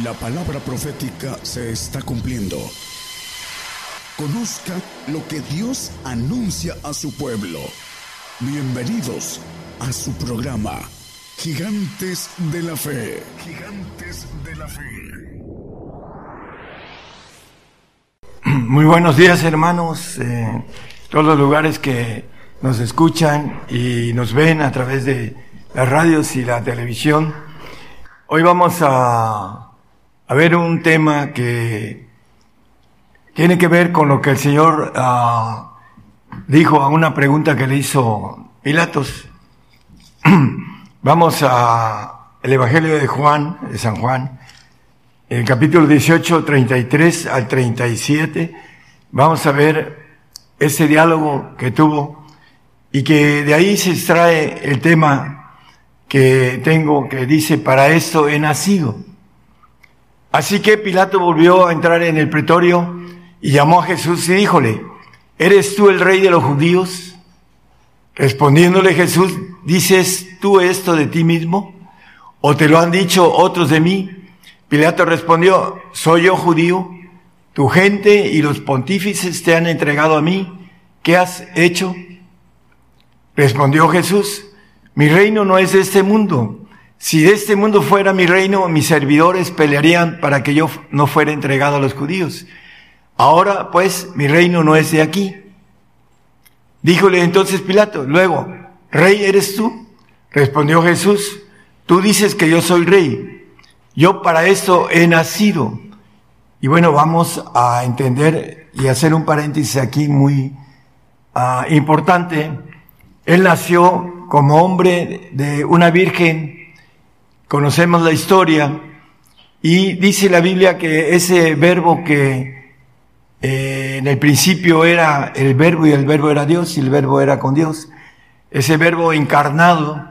La palabra profética se está cumpliendo. Conozca lo que Dios anuncia a su pueblo. Bienvenidos a su programa, Gigantes de la Fe. Gigantes de la Fe. Muy buenos días hermanos, eh, todos los lugares que nos escuchan y nos ven a través de las radios y la televisión. Hoy vamos a a ver un tema que tiene que ver con lo que el Señor uh, dijo a una pregunta que le hizo Pilatos. Vamos a el Evangelio de Juan, de San Juan, el capítulo 18, 33 al 37. Vamos a ver ese diálogo que tuvo y que de ahí se extrae el tema que tengo que dice, para esto he nacido Así que Pilato volvió a entrar en el pretorio y llamó a Jesús y díjole, ¿eres tú el rey de los judíos? Respondiéndole Jesús, ¿dices tú esto de ti mismo? ¿O te lo han dicho otros de mí? Pilato respondió, ¿soy yo judío? Tu gente y los pontífices te han entregado a mí. ¿Qué has hecho? Respondió Jesús, mi reino no es de este mundo. Si de este mundo fuera mi reino, mis servidores pelearían para que yo no fuera entregado a los judíos. Ahora, pues, mi reino no es de aquí. Díjole entonces Pilato, luego, ¿rey eres tú? Respondió Jesús, tú dices que yo soy rey. Yo para esto he nacido. Y bueno, vamos a entender y hacer un paréntesis aquí muy uh, importante. Él nació como hombre de una virgen Conocemos la historia y dice la Biblia que ese verbo que eh, en el principio era el verbo y el verbo era Dios y el verbo era con Dios, ese verbo encarnado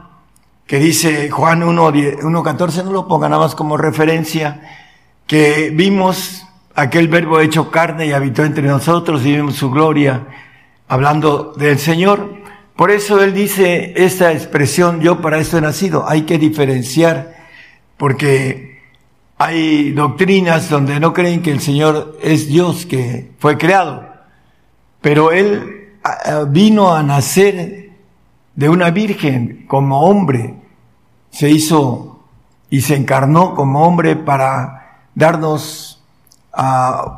que dice Juan 1.14, no lo pongan nada más como referencia, que vimos aquel verbo hecho carne y habitó entre nosotros y vimos su gloria, hablando del Señor. Por eso él dice esta expresión, yo para esto he nacido. Hay que diferenciar, porque hay doctrinas donde no creen que el Señor es Dios que fue creado, pero él vino a nacer de una virgen como hombre, se hizo y se encarnó como hombre para darnos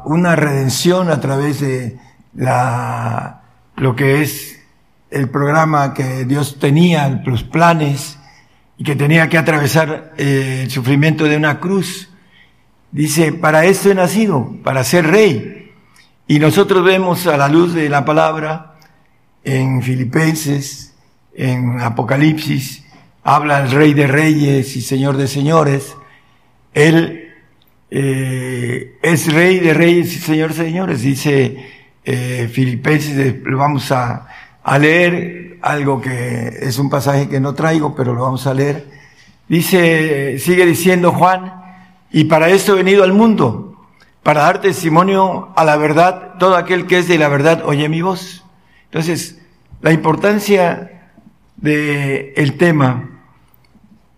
una redención a través de la, lo que es el programa que Dios tenía, los planes, y que tenía que atravesar eh, el sufrimiento de una cruz. Dice, para esto he nacido, para ser rey. Y nosotros vemos a la luz de la palabra en Filipenses, en Apocalipsis, habla el rey de reyes y señor de señores. Él eh, es rey de reyes y señor de señores, dice eh, Filipenses, lo vamos a, a leer algo que es un pasaje que no traigo, pero lo vamos a leer. Dice, sigue diciendo Juan, y para esto he venido al mundo, para dar testimonio a la verdad, todo aquel que es de la verdad oye mi voz. Entonces, la importancia del el tema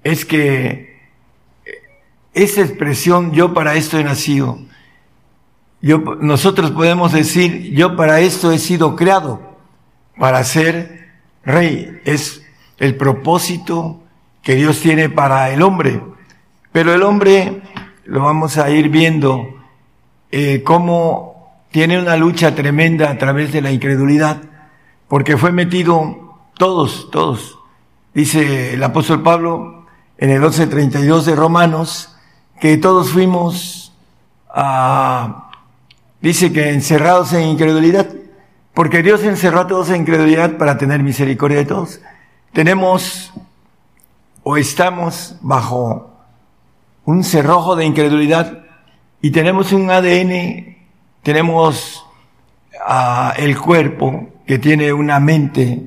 es que esa expresión, yo para esto he nacido, yo, nosotros podemos decir, yo para esto he sido creado para ser rey. Es el propósito que Dios tiene para el hombre. Pero el hombre, lo vamos a ir viendo, eh, cómo tiene una lucha tremenda a través de la incredulidad, porque fue metido todos, todos. Dice el apóstol Pablo en el 12.32 de Romanos, que todos fuimos, a, dice que encerrados en incredulidad. Porque Dios encerró a todos en incredulidad para tener misericordia de todos. Tenemos o estamos bajo un cerrojo de incredulidad y tenemos un ADN, tenemos uh, el cuerpo que tiene una mente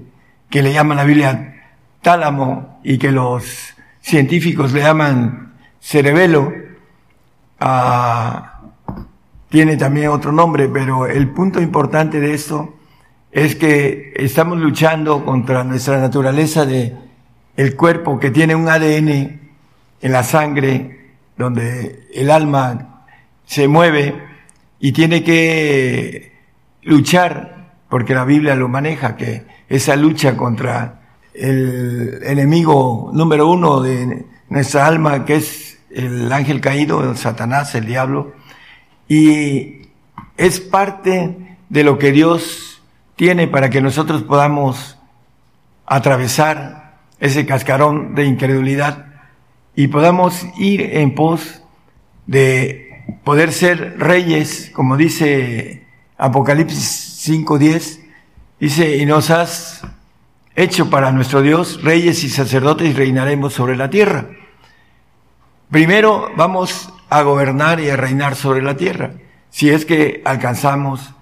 que le llama la Biblia tálamo y que los científicos le llaman cerebelo. Uh, tiene también otro nombre, pero el punto importante de esto es que estamos luchando contra nuestra naturaleza de el cuerpo que tiene un ADN en la sangre donde el alma se mueve y tiene que luchar, porque la Biblia lo maneja, que esa lucha contra el enemigo número uno de nuestra alma, que es el ángel caído, Satanás, el diablo, y es parte de lo que Dios tiene para que nosotros podamos atravesar ese cascarón de incredulidad y podamos ir en pos de poder ser reyes, como dice Apocalipsis 5.10, dice, y nos has hecho para nuestro Dios reyes y sacerdotes y reinaremos sobre la tierra. Primero vamos a gobernar y a reinar sobre la tierra, si es que alcanzamos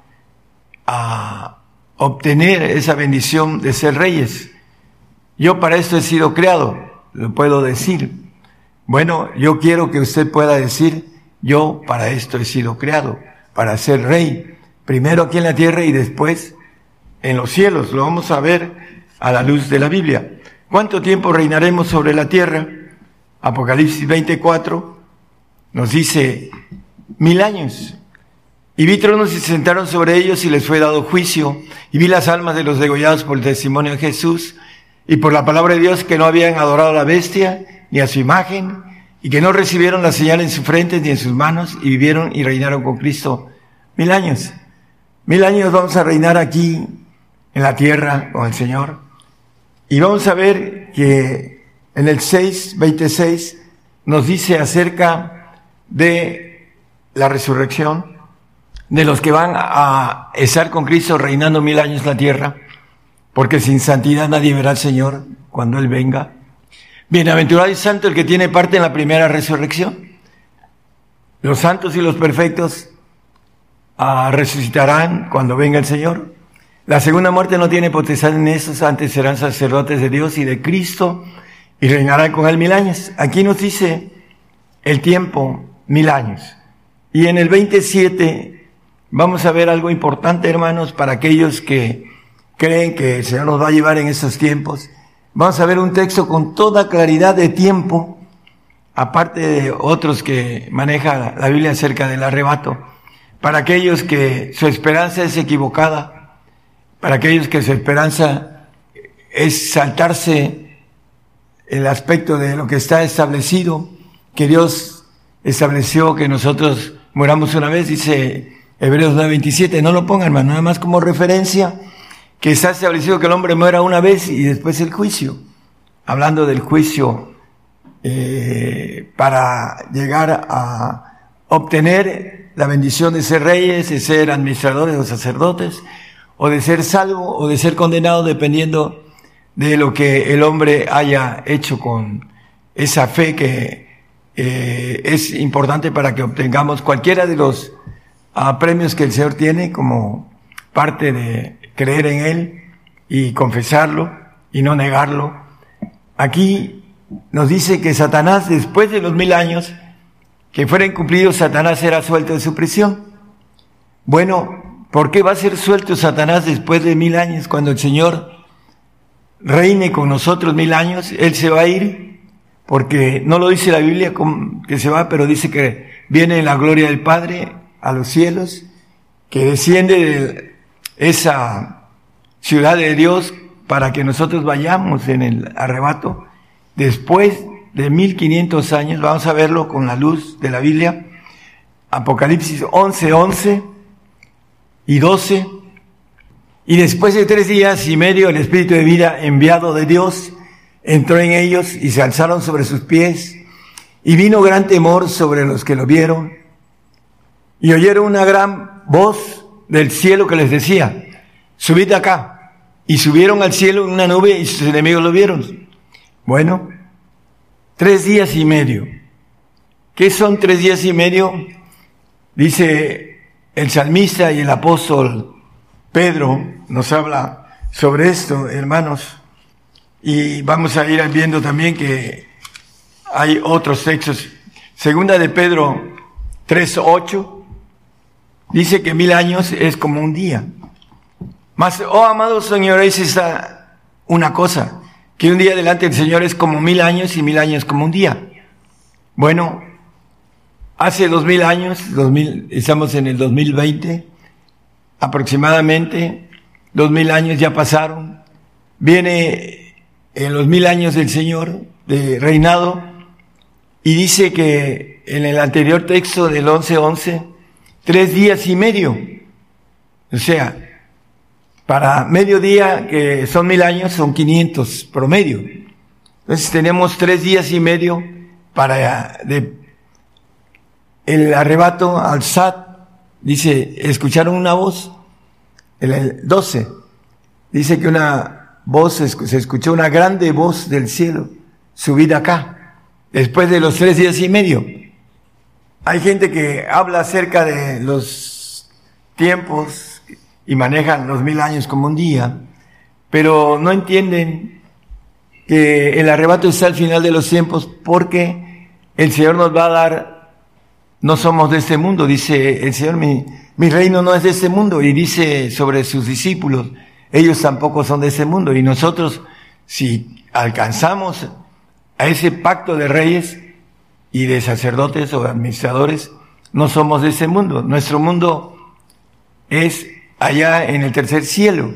a obtener esa bendición de ser reyes. Yo para esto he sido creado, lo puedo decir. Bueno, yo quiero que usted pueda decir, yo para esto he sido creado, para ser rey, primero aquí en la tierra y después en los cielos. Lo vamos a ver a la luz de la Biblia. ¿Cuánto tiempo reinaremos sobre la tierra? Apocalipsis 24 nos dice mil años. Y vi tronos y se sentaron sobre ellos y les fue dado juicio. Y vi las almas de los degollados por el testimonio de Jesús y por la palabra de Dios que no habían adorado a la bestia ni a su imagen y que no recibieron la señal en su frente ni en sus manos y vivieron y reinaron con Cristo mil años. Mil años vamos a reinar aquí en la tierra con el Señor. Y vamos a ver que en el 6.26 nos dice acerca de la resurrección, de los que van a estar con Cristo reinando mil años en la tierra porque sin santidad nadie verá al Señor cuando Él venga. Bienaventurado y santo el que tiene parte en la primera resurrección. Los santos y los perfectos ah, resucitarán cuando venga el Señor. La segunda muerte no tiene potestad en esos, antes serán sacerdotes de Dios y de Cristo y reinarán con Él mil años. Aquí nos dice el tiempo, mil años. Y en el 27 vamos a ver algo importante, hermanos, para aquellos que creen que el Señor nos va a llevar en esos tiempos. Vamos a ver un texto con toda claridad de tiempo, aparte de otros que maneja la Biblia acerca del arrebato, para aquellos que su esperanza es equivocada, para aquellos que su esperanza es saltarse el aspecto de lo que está establecido, que Dios estableció que nosotros moramos una vez, dice Hebreos 9:27, no lo pongan, hermano, nada más como referencia que está establecido que el hombre muera una vez y después el juicio. Hablando del juicio eh, para llegar a obtener la bendición de ser reyes, de ser administradores o sacerdotes, o de ser salvo o de ser condenado dependiendo de lo que el hombre haya hecho con esa fe que eh, es importante para que obtengamos cualquiera de los ah, premios que el Señor tiene como parte de creer en Él y confesarlo y no negarlo. Aquí nos dice que Satanás, después de los mil años que fueran cumplidos, Satanás será suelto de su prisión. Bueno, ¿por qué va a ser suelto Satanás después de mil años cuando el Señor reine con nosotros mil años? Él se va a ir porque no lo dice la Biblia que se va, pero dice que viene en la gloria del Padre a los cielos, que desciende de esa ciudad de Dios para que nosotros vayamos en el arrebato. Después de 1500 años, vamos a verlo con la luz de la Biblia, Apocalipsis 11, 11 y 12. Y después de tres días y medio, el Espíritu de vida enviado de Dios entró en ellos y se alzaron sobre sus pies. Y vino gran temor sobre los que lo vieron. Y oyeron una gran voz del cielo que les decía, subid acá. Y subieron al cielo en una nube y sus enemigos lo vieron. Bueno, tres días y medio. ¿Qué son tres días y medio? Dice el salmista y el apóstol Pedro nos habla sobre esto, hermanos. Y vamos a ir viendo también que hay otros textos. Segunda de Pedro 3.8 Dice que mil años es como un día. Mas, oh amados señores, está una cosa, que un día delante del Señor es como mil años y mil años como un día. Bueno, hace dos mil años, dos mil, estamos en el 2020, aproximadamente, dos mil años ya pasaron, viene en los mil años del Señor de reinado y dice que en el anterior texto del 11.11, tres días y medio, o sea, para medio día, que son mil años, son 500 promedio. Entonces tenemos tres días y medio para de, el arrebato al SAT. Dice, escucharon una voz, el 12, dice que una voz, se escuchó una grande voz del cielo, subida acá, después de los tres días y medio. Hay gente que habla acerca de los tiempos y manejan los mil años como un día, pero no entienden que el arrebato está al final de los tiempos porque el Señor nos va a dar, no somos de este mundo, dice el Señor, mi, mi reino no es de este mundo, y dice sobre sus discípulos, ellos tampoco son de este mundo, y nosotros, si alcanzamos a ese pacto de reyes y de sacerdotes o administradores, no somos de ese mundo. Nuestro mundo es allá en el tercer cielo.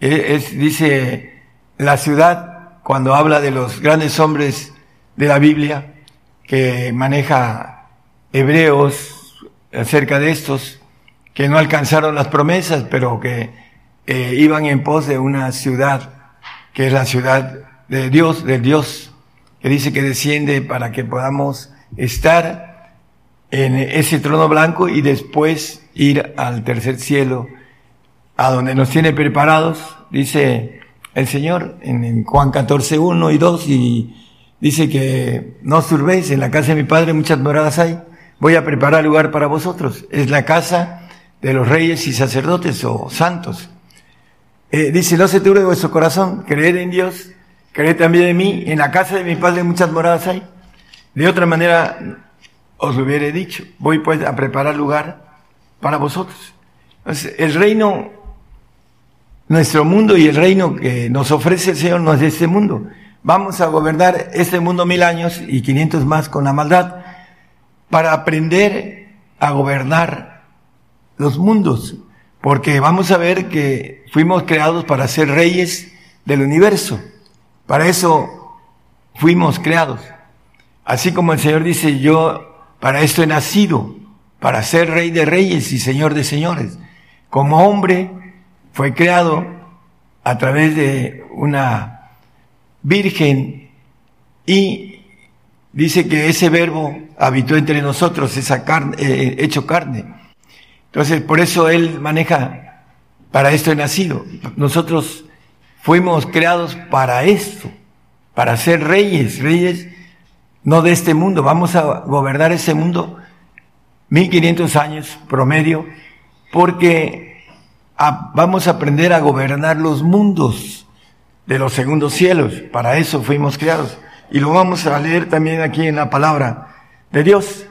E, es, dice la ciudad, cuando habla de los grandes hombres de la Biblia, que maneja hebreos acerca de estos, que no alcanzaron las promesas, pero que eh, iban en pos de una ciudad, que es la ciudad de Dios, del Dios, que dice que desciende para que podamos estar en ese trono blanco y después ir al tercer cielo, a donde nos tiene preparados, dice el Señor en Juan 14, 1 y 2, y dice que no os turbéis, en la casa de mi Padre muchas moradas hay, voy a preparar lugar para vosotros. Es la casa de los reyes y sacerdotes o santos. Eh, dice, no se turbe vuestro corazón, creed en Dios, creed también en mí, en la casa de mi Padre muchas moradas hay. De otra manera os lo hubiera dicho, voy pues a preparar lugar para vosotros. el reino, nuestro mundo y el reino que nos ofrece el Señor no es de este mundo. Vamos a gobernar este mundo mil años y quinientos más con la maldad para aprender a gobernar los mundos, porque vamos a ver que fuimos creados para ser reyes del universo. Para eso fuimos creados. Así como el Señor dice, yo para esto he nacido, para ser rey de reyes y señor de señores. Como hombre fue creado a través de una virgen y dice que ese verbo habitó entre nosotros, esa carne, eh, hecho carne. Entonces, por eso él maneja, para esto he nacido. Nosotros fuimos creados para esto, para ser reyes, reyes no de este mundo. Vamos a gobernar ese mundo 1500 años promedio, porque vamos a aprender a gobernar los mundos de los segundos cielos. Para eso fuimos creados. Y lo vamos a leer también aquí en la palabra de Dios.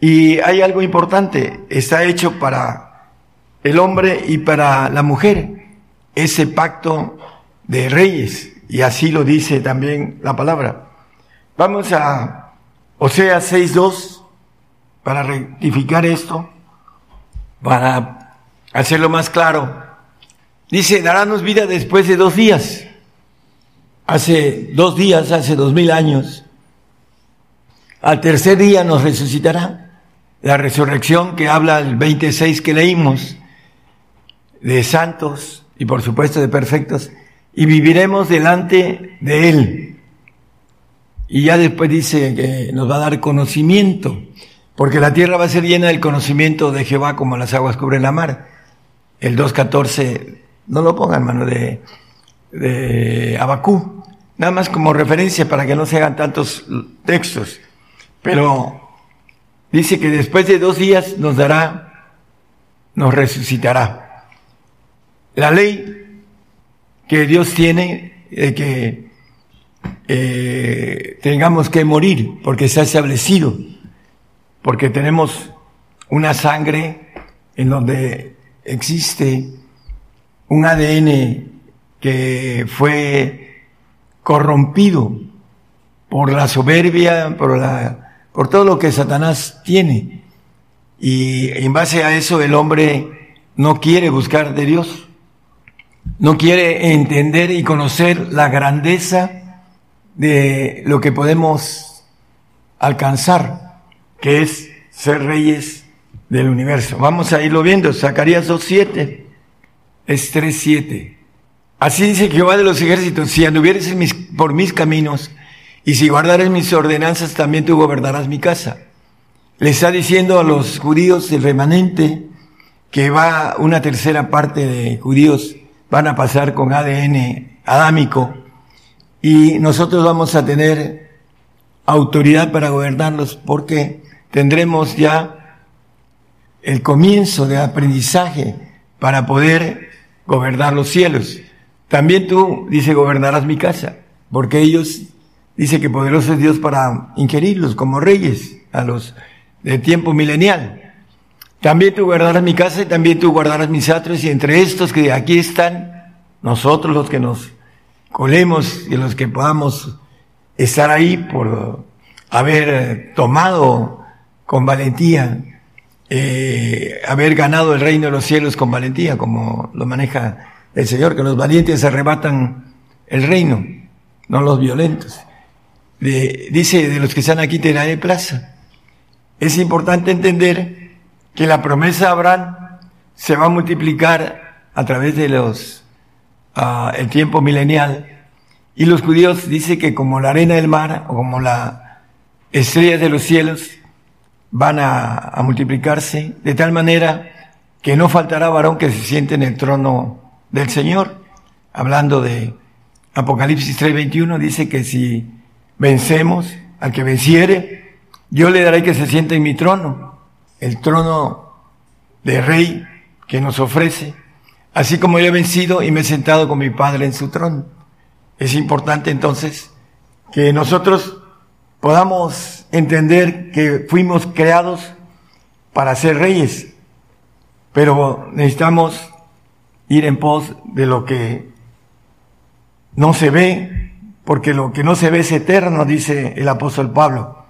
Y hay algo importante, está hecho para el hombre y para la mujer, ese pacto de reyes, y así lo dice también la palabra. Vamos a Oseas 6.2 para rectificar esto, para hacerlo más claro. Dice, darános vida después de dos días. Hace dos días, hace dos mil años. Al tercer día nos resucitará. La resurrección que habla el 26 que leímos, de santos y por supuesto de perfectos, y viviremos delante de Él. Y ya después dice que nos va a dar conocimiento porque la tierra va a ser llena del conocimiento de Jehová como las aguas cubren la mar. El 2.14, no lo pongan, hermano, de, de Abacú. Nada más como referencia para que no se hagan tantos textos. Pero dice que después de dos días nos dará, nos resucitará. La ley que Dios tiene de que eh, tengamos que morir porque se ha establecido porque tenemos una sangre en donde existe un ADN que fue corrompido por la soberbia, por la por todo lo que Satanás tiene. Y en base a eso el hombre no quiere buscar de Dios, no quiere entender y conocer la grandeza de lo que podemos alcanzar, que es ser reyes del universo. Vamos a irlo viendo. Zacarías 2.7 es 3.7. Así dice Jehová de los ejércitos, si anduvieres por mis caminos y si guardares mis ordenanzas, también tú gobernarás mi casa. Le está diciendo a los judíos, el remanente, que va una tercera parte de judíos van a pasar con ADN adámico y nosotros vamos a tener autoridad para gobernarlos porque tendremos ya el comienzo de aprendizaje para poder gobernar los cielos. También tú, dice, gobernarás mi casa, porque ellos, dice que poderoso es Dios para ingerirlos como reyes a los de tiempo milenial. También tú guardarás mi casa y también tú guardarás mis atros y entre estos que aquí están, nosotros los que nos colemos y los que podamos estar ahí por haber tomado con valentía, eh, haber ganado el reino de los cielos con valentía, como lo maneja el Señor, que los valientes arrebatan el reino, no los violentos. dice, de los que están aquí te daré plaza. Es importante entender que la promesa de Abraham se va a multiplicar a través de los, uh, el tiempo milenial. Y los judíos dice que como la arena del mar o como la estrellas de los cielos van a, multiplicarse de tal manera que no faltará varón que se siente en el trono del Señor. Hablando de Apocalipsis 3:21, dice que si vencemos al que venciere, yo le daré que se siente en mi trono, el trono de rey que nos ofrece, así como yo he vencido y me he sentado con mi Padre en su trono. Es importante entonces que nosotros podamos entender que fuimos creados para ser reyes, pero necesitamos ir en pos de lo que no se ve, porque lo que no se ve es eterno, dice el apóstol Pablo.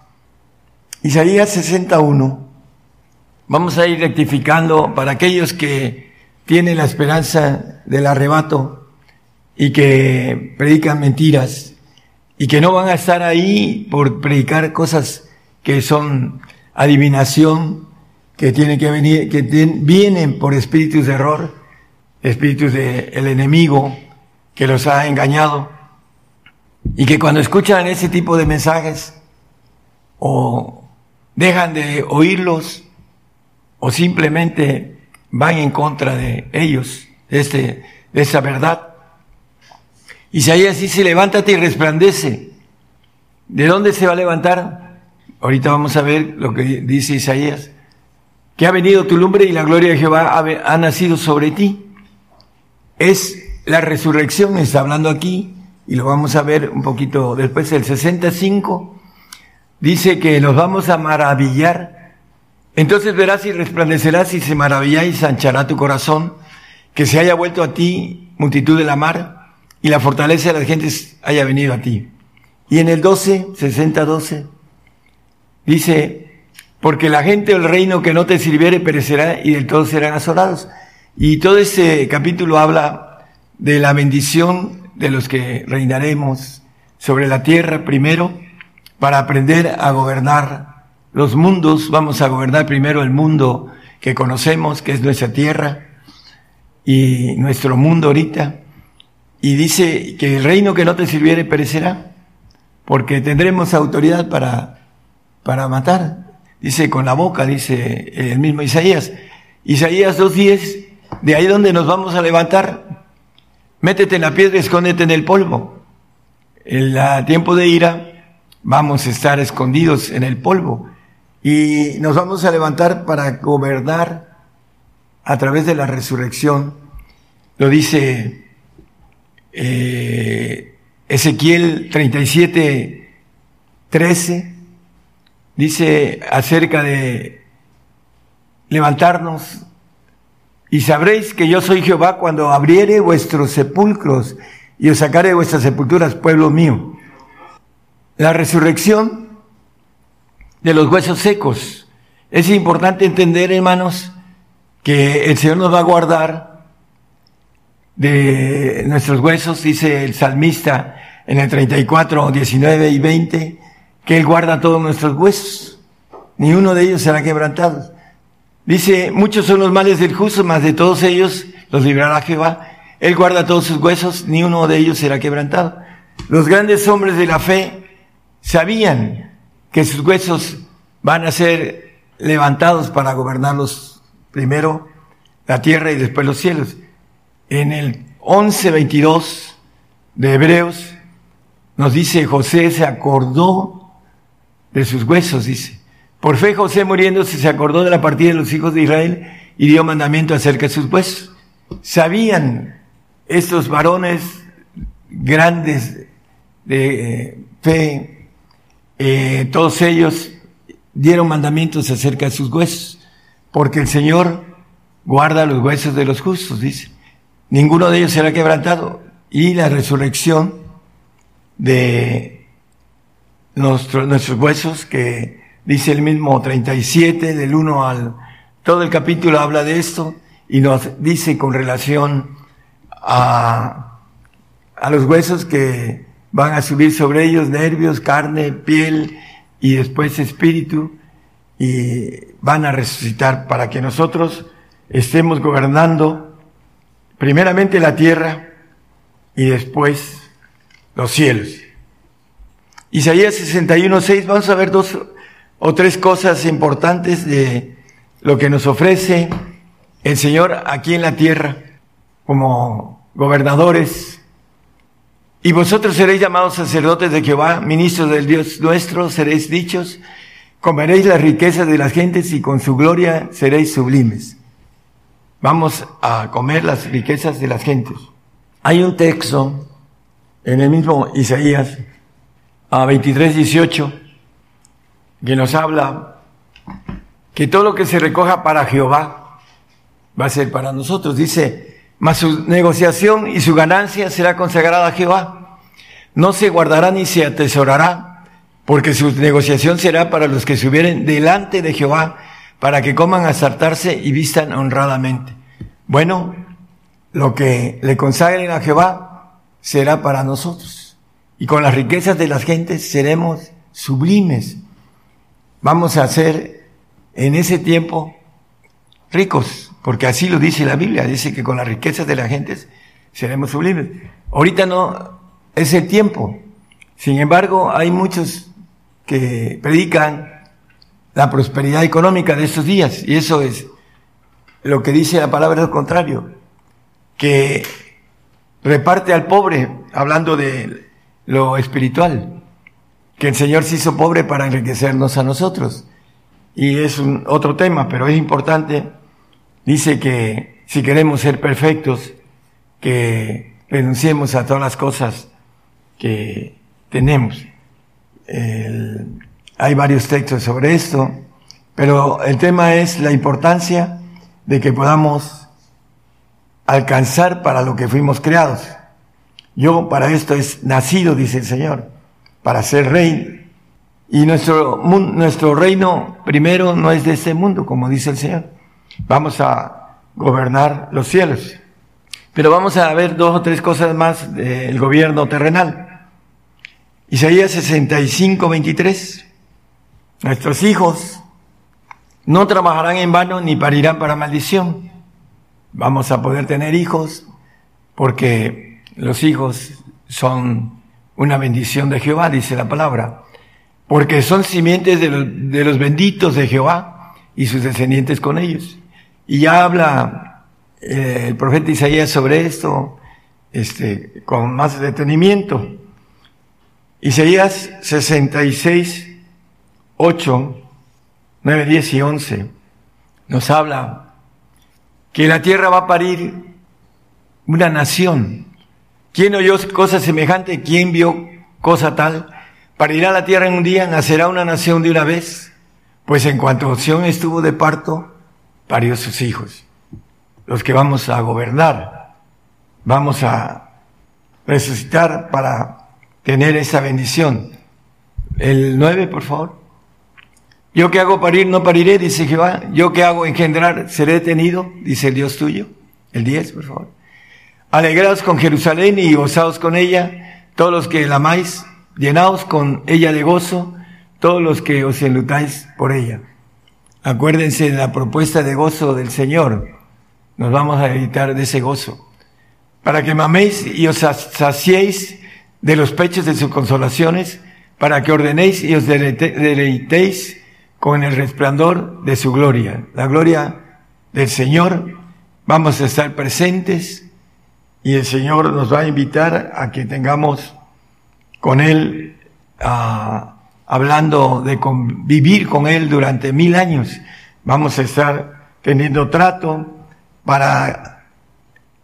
Isaías 61, vamos a ir rectificando para aquellos que tienen la esperanza del arrebato y que predican mentiras y que no van a estar ahí por predicar cosas que son adivinación, que tienen que venir, que vienen por espíritus de error, espíritus del enemigo que los ha engañado, y que cuando escuchan ese tipo de mensajes, o dejan de oírlos, o simplemente van en contra de ellos, de, este, de esa verdad, Isaías dice, levántate y resplandece. ¿De dónde se va a levantar? Ahorita vamos a ver lo que dice Isaías. Que ha venido tu lumbre y la gloria de Jehová ha, nacido sobre ti. Es la resurrección, está hablando aquí, y lo vamos a ver un poquito después, el 65, dice que nos vamos a maravillar. Entonces verás y resplandecerás y se maravillará y sanchará tu corazón, que se haya vuelto a ti multitud de la mar y la fortaleza de las gentes haya venido a ti. Y en el 12, 60, 12, dice, porque la gente del reino que no te sirviere perecerá y del todo serán asolados. Y todo este capítulo habla de la bendición de los que reinaremos sobre la tierra primero para aprender a gobernar los mundos. Vamos a gobernar primero el mundo que conocemos, que es nuestra tierra y nuestro mundo ahorita y dice que el reino que no te sirviere perecerá, porque tendremos autoridad para, para matar. Dice con la boca, dice el mismo Isaías. Isaías 2.10, de ahí donde nos vamos a levantar, métete en la piedra, escóndete en el polvo. En el tiempo de ira vamos a estar escondidos en el polvo y nos vamos a levantar para gobernar a través de la resurrección. Lo dice eh, Ezequiel 37, 13, dice acerca de levantarnos y sabréis que yo soy Jehová cuando abriere vuestros sepulcros y os sacaré vuestras sepulturas, pueblo mío. La resurrección de los huesos secos. Es importante entender, hermanos, que el Señor nos va a guardar de nuestros huesos, dice el salmista en el 34, 19 y 20, que Él guarda todos nuestros huesos. Ni uno de ellos será quebrantado. Dice, muchos son los males del justo, mas de todos ellos los librará Jehová. Él guarda todos sus huesos, ni uno de ellos será quebrantado. Los grandes hombres de la fe sabían que sus huesos van a ser levantados para gobernarlos primero la tierra y después los cielos. En el 11.22 de Hebreos nos dice José se acordó de sus huesos, dice. Por fe José muriéndose se acordó de la partida de los hijos de Israel y dio mandamiento acerca de sus huesos. Sabían estos varones grandes de eh, fe, eh, todos ellos dieron mandamientos acerca de sus huesos, porque el Señor guarda los huesos de los justos, dice. Ninguno de ellos será quebrantado. Y la resurrección de nuestros huesos que dice el mismo 37, del 1 al... Todo el capítulo habla de esto y nos dice con relación a, a los huesos que van a subir sobre ellos nervios, carne, piel y después espíritu y van a resucitar para que nosotros estemos gobernando primeramente la tierra y después los cielos. Isaías 61.6, vamos a ver dos o tres cosas importantes de lo que nos ofrece el Señor aquí en la tierra como gobernadores. Y vosotros seréis llamados sacerdotes de Jehová, ministros del Dios nuestro, seréis dichos, comeréis las riquezas de las gentes y con su gloria seréis sublimes. Vamos a comer las riquezas de las gentes. Hay un texto en el mismo Isaías, a 23, 18, que nos habla que todo lo que se recoja para Jehová va a ser para nosotros. Dice, mas su negociación y su ganancia será consagrada a Jehová. No se guardará ni se atesorará, porque su negociación será para los que subieren delante de Jehová, para que coman a saltarse y vistan honradamente. Bueno, lo que le consagren a Jehová será para nosotros. Y con las riquezas de las gentes seremos sublimes. Vamos a ser en ese tiempo ricos, porque así lo dice la Biblia, dice que con las riquezas de las gentes seremos sublimes. Ahorita no es el tiempo. Sin embargo, hay muchos que predican la prosperidad económica de estos días, y eso es lo que dice la palabra lo contrario, que reparte al pobre, hablando de lo espiritual, que el Señor se hizo pobre para enriquecernos a nosotros. Y es otro tema, pero es importante. Dice que si queremos ser perfectos, que renunciemos a todas las cosas que tenemos. hay varios textos sobre esto, pero el tema es la importancia de que podamos alcanzar para lo que fuimos creados. Yo para esto es nacido, dice el Señor, para ser rey. Y nuestro, nuestro reino primero no es de este mundo, como dice el Señor. Vamos a gobernar los cielos. Pero vamos a ver dos o tres cosas más del gobierno terrenal. Isaías 65, 23. Nuestros hijos no trabajarán en vano ni parirán para maldición. Vamos a poder tener hijos porque los hijos son una bendición de Jehová, dice la palabra. Porque son simientes de los, benditos de Jehová y sus descendientes con ellos. Y habla eh, el profeta Isaías sobre esto este, con más detenimiento. Isaías 66, 8 9, 10 y 11 nos habla que la tierra va a parir una nación. ¿Quién oyó cosa semejante? ¿Quién vio cosa tal? Parirá la tierra en un día, nacerá una nación de una vez. Pues en cuanto opción estuvo de parto, parió sus hijos. Los que vamos a gobernar, vamos a resucitar para tener esa bendición. El 9, por favor. Yo que hago parir, no pariré, dice Jehová. Yo que hago engendrar, seré detenido, dice el Dios tuyo. El 10, por favor. Alegraos con Jerusalén y gozaos con ella, todos los que la amáis, llenaos con ella de gozo, todos los que os enlutáis por ella. Acuérdense de la propuesta de gozo del Señor. Nos vamos a editar de ese gozo. Para que maméis y os saciéis de los pechos de sus consolaciones, para que ordenéis y os deleitéis con el resplandor de su gloria. La gloria del Señor, vamos a estar presentes y el Señor nos va a invitar a que tengamos con Él, ah, hablando de vivir con Él durante mil años. Vamos a estar teniendo trato para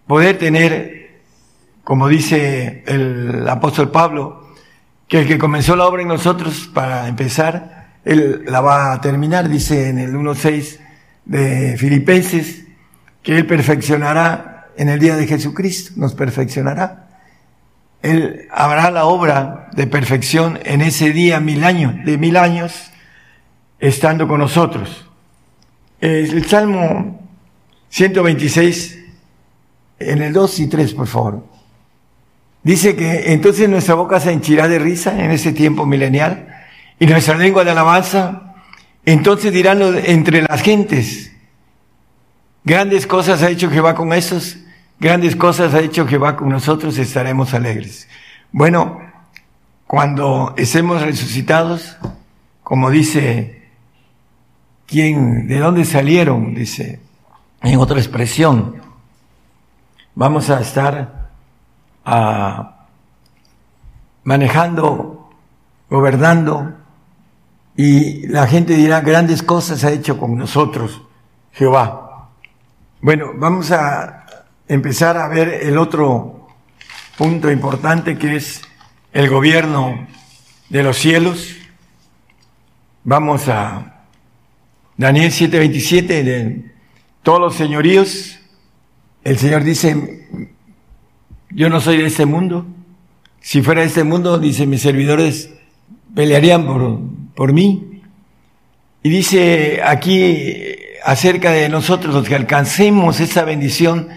poder tener, como dice el apóstol Pablo, que el que comenzó la obra en nosotros para empezar, Él la va a terminar, dice en el 1.6 de Filipenses, que Él perfeccionará en el día de Jesucristo, nos perfeccionará. Él habrá la obra de perfección en ese día mil años, de mil años, estando con nosotros. El Salmo 126, en el 2 y 3, por favor. Dice que entonces nuestra boca se henchirá de risa en ese tiempo milenial y nuestra lengua de alabanza. Entonces dirán entre las gentes, grandes cosas ha hecho Jehová con esos, grandes cosas ha hecho Jehová con nosotros, estaremos alegres. Bueno, cuando estemos resucitados, como dice, ¿quién, de dónde salieron? Dice, en otra expresión, vamos a estar ah, manejando, gobernando, y la gente dirá, grandes cosas ha hecho con nosotros Jehová. Bueno, vamos a empezar a ver el otro punto importante que es el gobierno de los cielos. Vamos a Daniel 7:27 de todos los señoríos, el Señor dice, yo no soy de este mundo. Si fuera de este mundo, dice, mis servidores pelearían por, por mí. Y dice aquí acerca de nosotros, los que alcancemos esa bendición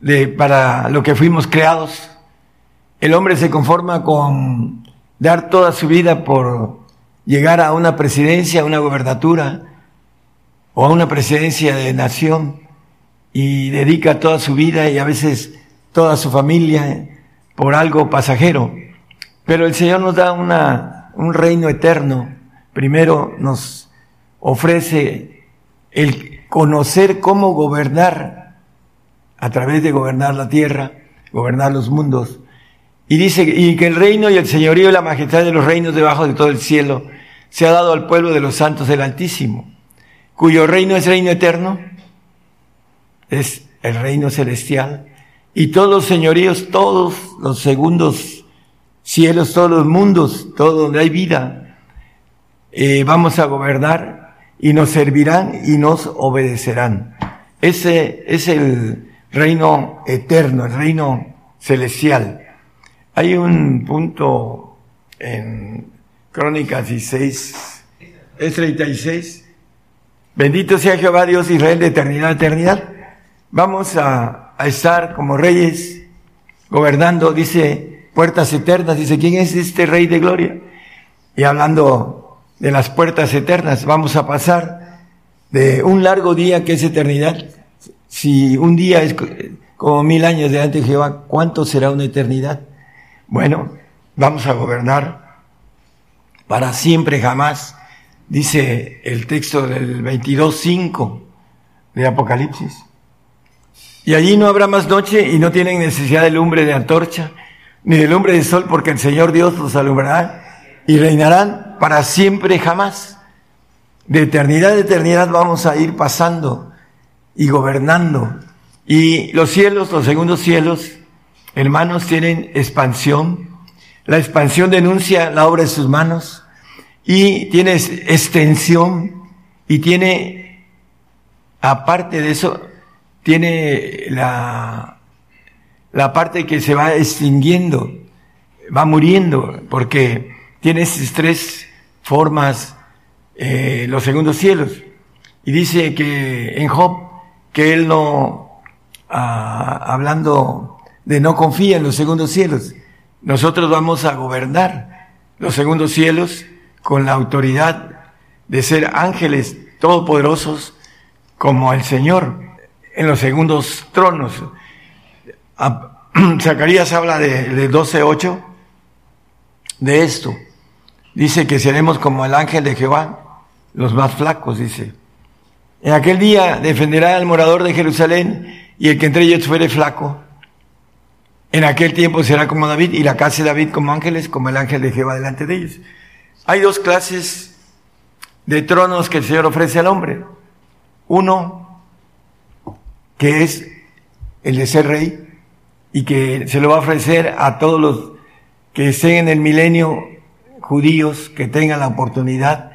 de, para lo que fuimos creados, el hombre se conforma con dar toda su vida por llegar a una presidencia, a una gobernatura, o a una presidencia de nación y dedica toda su vida y a veces toda su familia por algo pasajero. Pero el Señor nos da una, un reino eterno. Primero nos ofrece el conocer cómo gobernar a través de gobernar la tierra, gobernar los mundos. Y dice, y que el reino y el señorío y la majestad de los reinos debajo de todo el cielo se ha dado al pueblo de los santos del Altísimo cuyo reino es reino eterno, es el reino celestial, y todos los señoríos, todos los segundos cielos, todos los mundos, todo donde hay vida, eh, vamos a gobernar y nos servirán y nos obedecerán. Ese es el reino eterno, el reino celestial. Hay un punto en Crónicas 16, es 36, Bendito sea Jehová Dios Israel de eternidad a eternidad. Vamos a, estar como reyes gobernando, dice, puertas eternas. Dice, ¿quién es este rey de gloria? Y hablando de las puertas eternas, vamos a pasar de un largo día que es eternidad. Si un día es como mil años delante de Jehová, ¿cuánto será una eternidad? Bueno, vamos a gobernar para siempre jamás dice el texto del 22.5 de Apocalipsis. Y allí no habrá más noche y no tienen necesidad de lumbre de antorcha, ni de lumbre de sol, porque el Señor Dios los alumbrará y reinarán para siempre jamás. De eternidad a eternidad vamos a ir pasando y gobernando. Y los cielos, los segundos cielos, hermanos, tienen expansión. La expansión denuncia la obra de sus manos y tiene extensión y tiene, aparte de eso, tiene la, la parte que se va extinguiendo, va muriendo, porque tiene esas tres formas eh, los segundos cielos. Y dice que en Job, que él no, ah, hablando de no confía en los segundos cielos, nosotros vamos a gobernar los segundos cielos con la autoridad de ser ángeles todopoderosos como el Señor en los segundos tronos. Zacarías habla de, de 12.8 de esto. Dice que seremos como el ángel de Jehová, los más flacos, dice. En aquel día defenderá al morador de Jerusalén y el que entre ellos fuere flaco. En aquel tiempo será como David y la casa de David como ángeles, como el ángel de Jehová delante de ellos. Hay dos clases de tronos que el Señor ofrece al hombre. Uno, que es el de ser rey y que se lo va a ofrecer a todos los que estén en el milenio judíos, que tengan la oportunidad,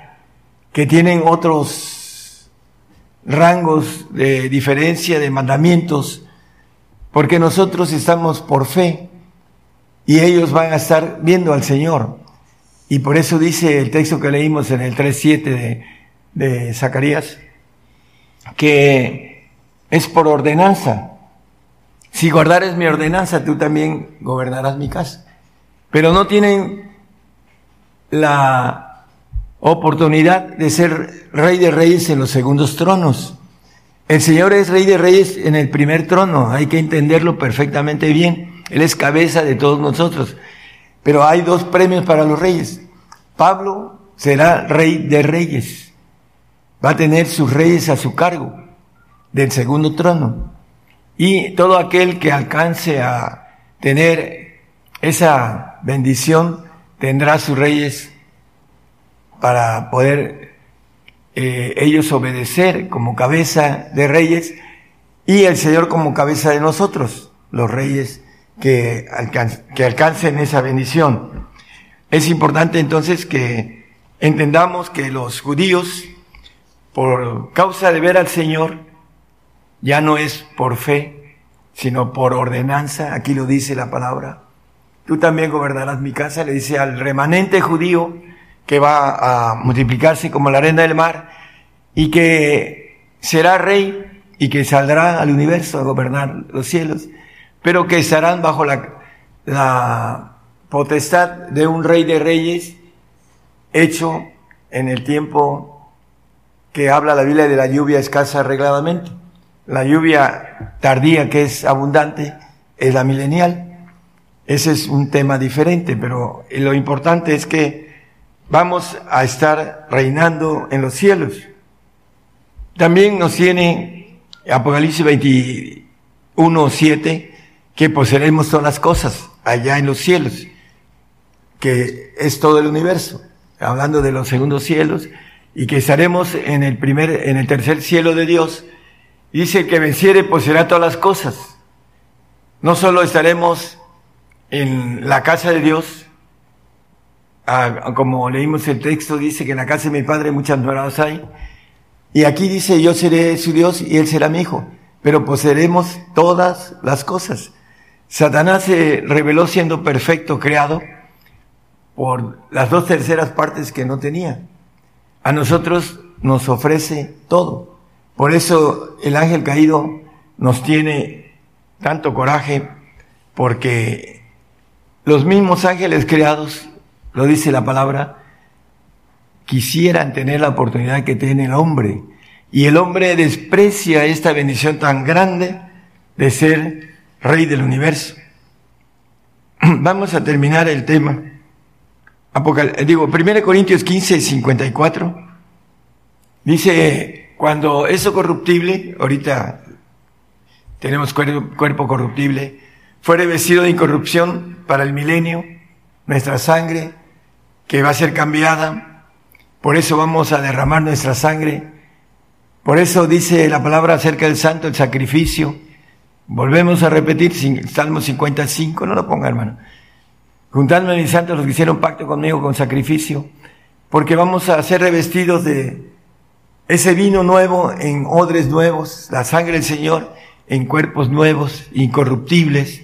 que tienen otros rangos de diferencia de mandamientos, porque nosotros estamos por fe y ellos van a estar viendo al Señor. Y por eso dice el texto que leímos en el 3.7 de, de Zacarías, que es por ordenanza. Si guardares mi ordenanza, tú también gobernarás mi casa. Pero no tienen la oportunidad de ser rey de reyes en los segundos tronos. El Señor es rey de reyes en el primer trono, hay que entenderlo perfectamente bien. Él es cabeza de todos nosotros. Pero hay dos premios para los reyes. Pablo será rey de reyes. Va a tener sus reyes a su cargo del segundo trono. Y todo aquel que alcance a tener esa bendición tendrá sus reyes para poder eh, ellos obedecer como cabeza de reyes y el Señor como cabeza de nosotros, los reyes que, que alcancen esa bendición. Es importante entonces que entendamos que los judíos, por causa de ver al Señor, ya no es por fe, sino por ordenanza, aquí lo dice la palabra. Tú también gobernarás mi casa, le dice al remanente judío que va a multiplicarse como la arena del mar y que será rey y que saldrá al universo a gobernar los cielos, pero que estarán bajo la, la potestad de un rey de reyes hecho en el tiempo que habla la Biblia de la lluvia escasa arregladamente. La lluvia tardía que es abundante es la milenial. Ese es un tema diferente, pero lo importante es que vamos a estar reinando en los cielos. También nos tiene Apocalipsis 21, 7, que poseeremos todas las cosas allá en los cielos, que es todo el universo, hablando de los segundos cielos, y que estaremos en el primer, en el tercer cielo de Dios. Dice que venciere poseerá todas las cosas. No solo estaremos en la casa de Dios, ah, como leímos el texto, dice que en la casa de mi padre muchas moradas hay. Y aquí dice, yo seré su Dios y él será mi hijo, pero poseeremos todas las cosas. Satanás se reveló siendo perfecto, creado, por las dos terceras partes que no tenía. A nosotros nos ofrece todo. Por eso el ángel caído nos tiene tanto coraje, porque los mismos ángeles creados, lo dice la palabra, quisieran tener la oportunidad que tiene el hombre. Y el hombre desprecia esta bendición tan grande de ser rey del universo. Vamos a terminar el tema. digo, 1 Corintios 15, 54. Dice, cuando eso corruptible, ahorita tenemos cuerpo corruptible, fuere vestido de incorrupción para el milenio, nuestra sangre, que va a ser cambiada. Por eso vamos a derramar nuestra sangre. Por eso dice la palabra acerca del santo, el sacrificio. Volvemos a repetir, Salmo 55, no lo ponga hermano. Juntadme mis santos los que hicieron pacto conmigo con sacrificio, porque vamos a ser revestidos de ese vino nuevo en odres nuevos, la sangre del Señor en cuerpos nuevos, incorruptibles,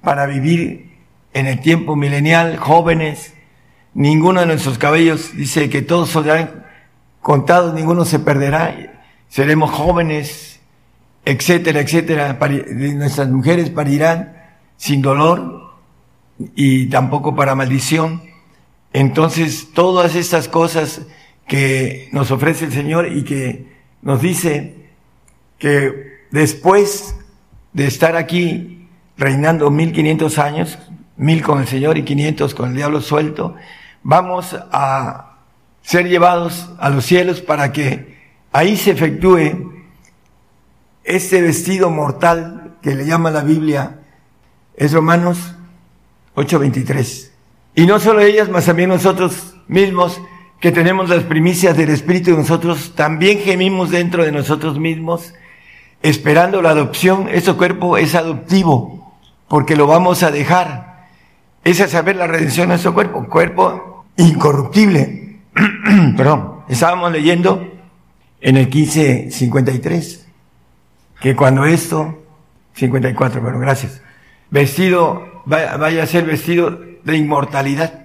para vivir en el tiempo milenial, jóvenes. Ninguno de nuestros cabellos dice que todos saldrán contados, ninguno se perderá, seremos jóvenes, etcétera, etcétera, nuestras mujeres parirán sin dolor y tampoco para maldición. Entonces, todas estas cosas que nos ofrece el Señor y que nos dice que después de estar aquí reinando 1500 años, mil con el Señor y 500 con el diablo suelto, vamos a ser llevados a los cielos para que ahí se efectúe este vestido mortal que le llama la Biblia, es Romanos 8:23. Y no solo ellas, mas también nosotros mismos que tenemos las primicias del Espíritu nosotros, también gemimos dentro de nosotros mismos, esperando la adopción. Ese cuerpo es adoptivo, porque lo vamos a dejar. Esa es saber la redención de nuestro cuerpo, cuerpo incorruptible. Perdón, estábamos leyendo en el 1553, que cuando esto, 54, pero gracias, vestido, vaya a ser vestido de inmortalidad,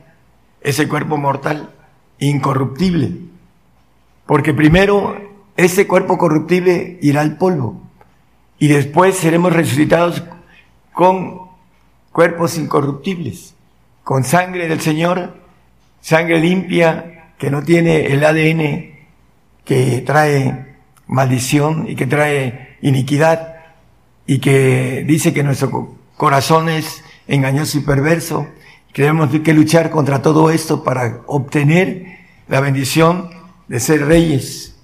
ese cuerpo mortal, incorruptible. Porque primero ese cuerpo corruptible irá al polvo y después seremos resucitados con cuerpos incorruptibles, con sangre del Señor, sangre limpia que no tiene el ADN que trae maldición y que trae iniquidad y que dice que nuestro corazón es engañoso y perverso tenemos que luchar contra todo esto para obtener la bendición de ser reyes.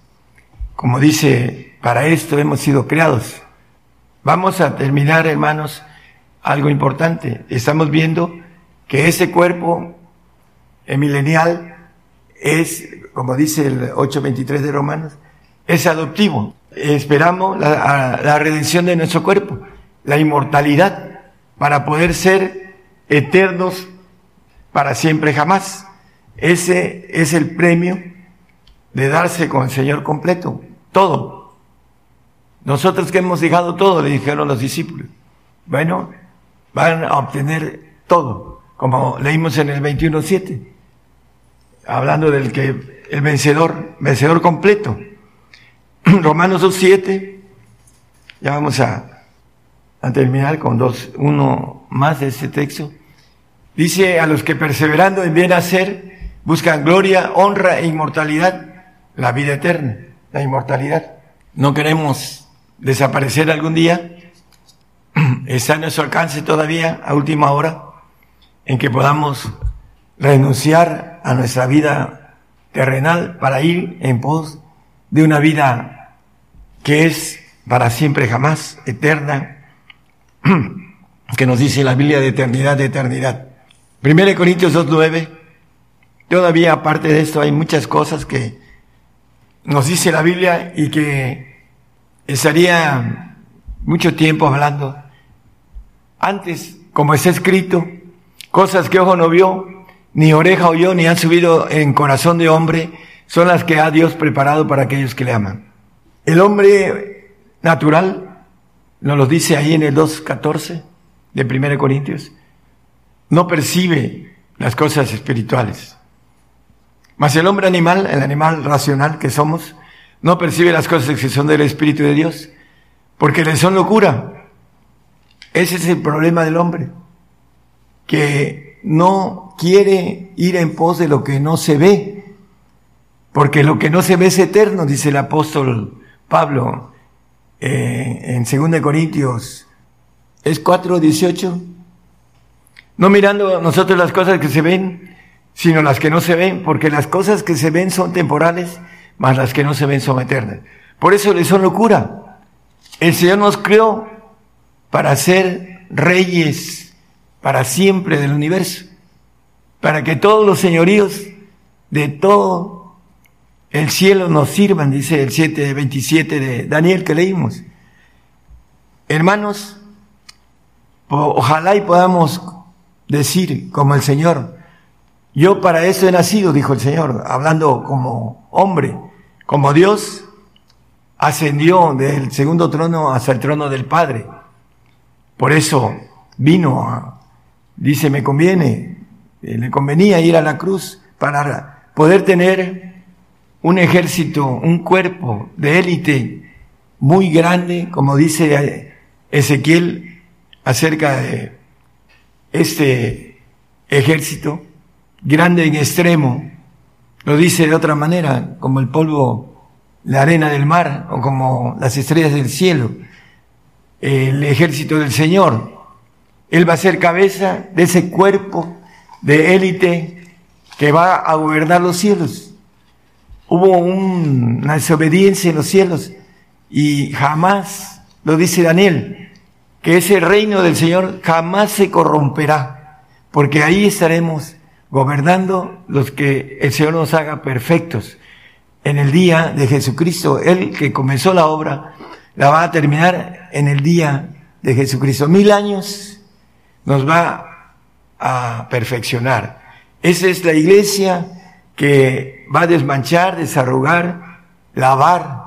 Como dice, para esto hemos sido creados. Vamos a terminar, hermanos, algo importante. Estamos viendo que ese cuerpo milenial es, como dice el 8.23 de Romanos, es adoptivo. Esperamos la, la redención de nuestro cuerpo, la inmortalidad, para poder ser eternos para siempre jamás. Ese es el premio de darse con el Señor completo, todo. Nosotros que hemos dejado todo, le dijeron los discípulos. Bueno, van a obtener todo, como leímos en el 21.7, hablando del que el vencedor, vencedor completo. Romanos 2.7, ya vamos a, a terminar con dos, uno más de este texto. Dice a los que perseverando en bien hacer buscan gloria, honra e inmortalidad, la vida eterna, la inmortalidad. No queremos desaparecer algún día. Está en nuestro alcance todavía, a última hora, en que podamos renunciar a nuestra vida terrenal para ir en pos de una vida que es para siempre jamás, eterna, que nos dice la Biblia de eternidad, de eternidad. 1 Corintios 2.9, todavía aparte de esto hay muchas cosas que nos dice la Biblia y que estaría mucho tiempo hablando. Antes, como está escrito, cosas que ojo no vio, ni oreja oyó, ni han subido en corazón de hombre, son las que ha Dios preparado para aquellos que le aman. El hombre natural, nos lo dice ahí en el 2.14 de 1 Corintios, no percibe las cosas espirituales. Mas el hombre animal, el animal racional que somos, no percibe las cosas que son del Espíritu de Dios, porque le son locura. Ese es el problema del hombre, que no quiere ir en pos de lo que no se ve, porque lo que no se ve es eterno, dice el apóstol Pablo eh, en 2 Corintios, es 4.18. No mirando nosotros las cosas que se ven, sino las que no se ven, porque las cosas que se ven son temporales, más las que no se ven son eternas. Por eso le son locura. El Señor nos creó para ser reyes para siempre del universo, para que todos los señoríos de todo el cielo nos sirvan, dice el 727 de Daniel que leímos. Hermanos, ojalá y podamos decir como el Señor, yo para eso he nacido, dijo el Señor, hablando como hombre, como Dios ascendió del segundo trono hasta el trono del Padre. Por eso vino, dice, me conviene, eh, le convenía ir a la cruz para poder tener un ejército, un cuerpo de élite muy grande, como dice Ezequiel acerca de este ejército, grande en extremo, lo dice de otra manera, como el polvo, la arena del mar o como las estrellas del cielo, el ejército del Señor. Él va a ser cabeza de ese cuerpo de élite que va a gobernar los cielos. Hubo una desobediencia en los cielos y jamás, lo dice Daniel, que ese reino del Señor jamás se corromperá, porque ahí estaremos gobernando los que el Señor nos haga perfectos. En el día de Jesucristo, Él que comenzó la obra, la va a terminar en el día de Jesucristo. Mil años nos va a perfeccionar. Esa es la iglesia que va a desmanchar, desarrugar, lavar.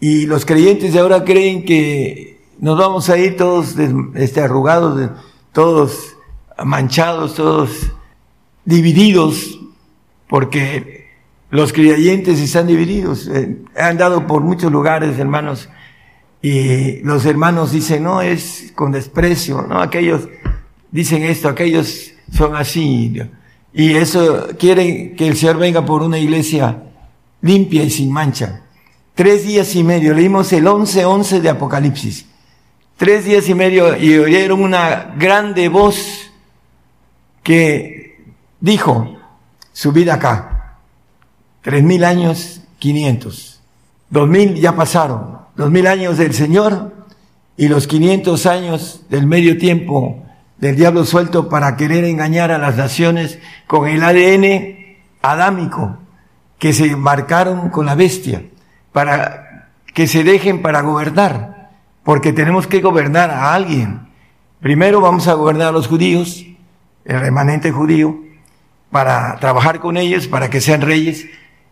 Y los creyentes de ahora creen que nos vamos a ir todos este, arrugados, todos manchados, todos divididos, porque los creyentes están divididos. Eh, han andado por muchos lugares, hermanos, y los hermanos dicen, no, es con desprecio, no, aquellos dicen esto, aquellos son así. Y eso quieren que el Señor venga por una iglesia limpia y sin mancha. Tres días y medio, leímos el 11-11 de Apocalipsis. Tres días y medio y oyeron una grande voz que dijo, subid acá. Tres mil años, quinientos. Dos mil ya pasaron. Dos mil años del Señor y los quinientos años del medio tiempo del diablo suelto para querer engañar a las naciones con el ADN adámico que se embarcaron con la bestia para que se dejen para gobernar, porque tenemos que gobernar a alguien. Primero vamos a gobernar a los judíos, el remanente judío, para trabajar con ellos, para que sean reyes,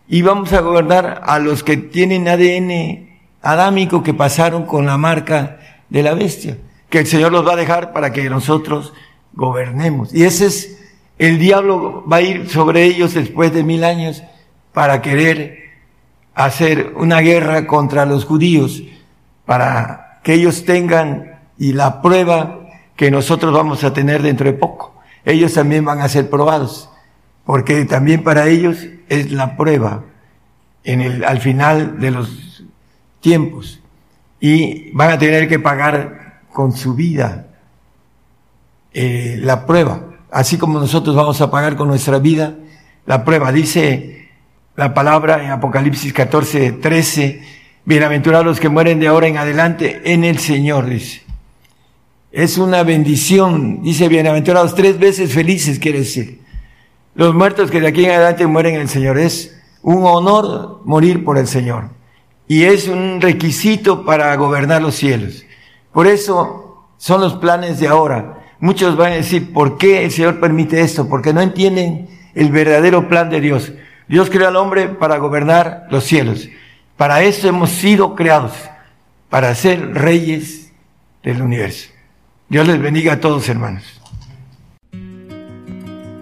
y vamos a gobernar a los que tienen ADN adámico que pasaron con la marca de la bestia que el Señor los va a dejar para que nosotros gobernemos. Y ese es, el diablo va a ir sobre ellos después de mil años para querer hacer una guerra contra los judíos, para que ellos tengan y la prueba que nosotros vamos a tener dentro de poco. Ellos también van a ser probados, porque también para ellos es la prueba en el, al final de los tiempos. Y van a tener que pagar con su vida eh, la prueba, así como nosotros vamos a pagar con nuestra vida la prueba. Dice la palabra en Apocalipsis 14, 13, bienaventurados los que mueren de ahora en adelante en el Señor, dice. Es una bendición, dice bienaventurados tres veces felices, quiere decir. Los muertos que de aquí en adelante mueren en el Señor. Es un honor morir por el Señor. Y es un requisito para gobernar los cielos. Por eso son los planes de ahora. Muchos van a decir, ¿por qué el Señor permite esto? Porque no entienden el verdadero plan de Dios. Dios creó al hombre para gobernar los cielos. Para eso hemos sido creados, para ser reyes del universo. Dios les bendiga a todos, hermanos.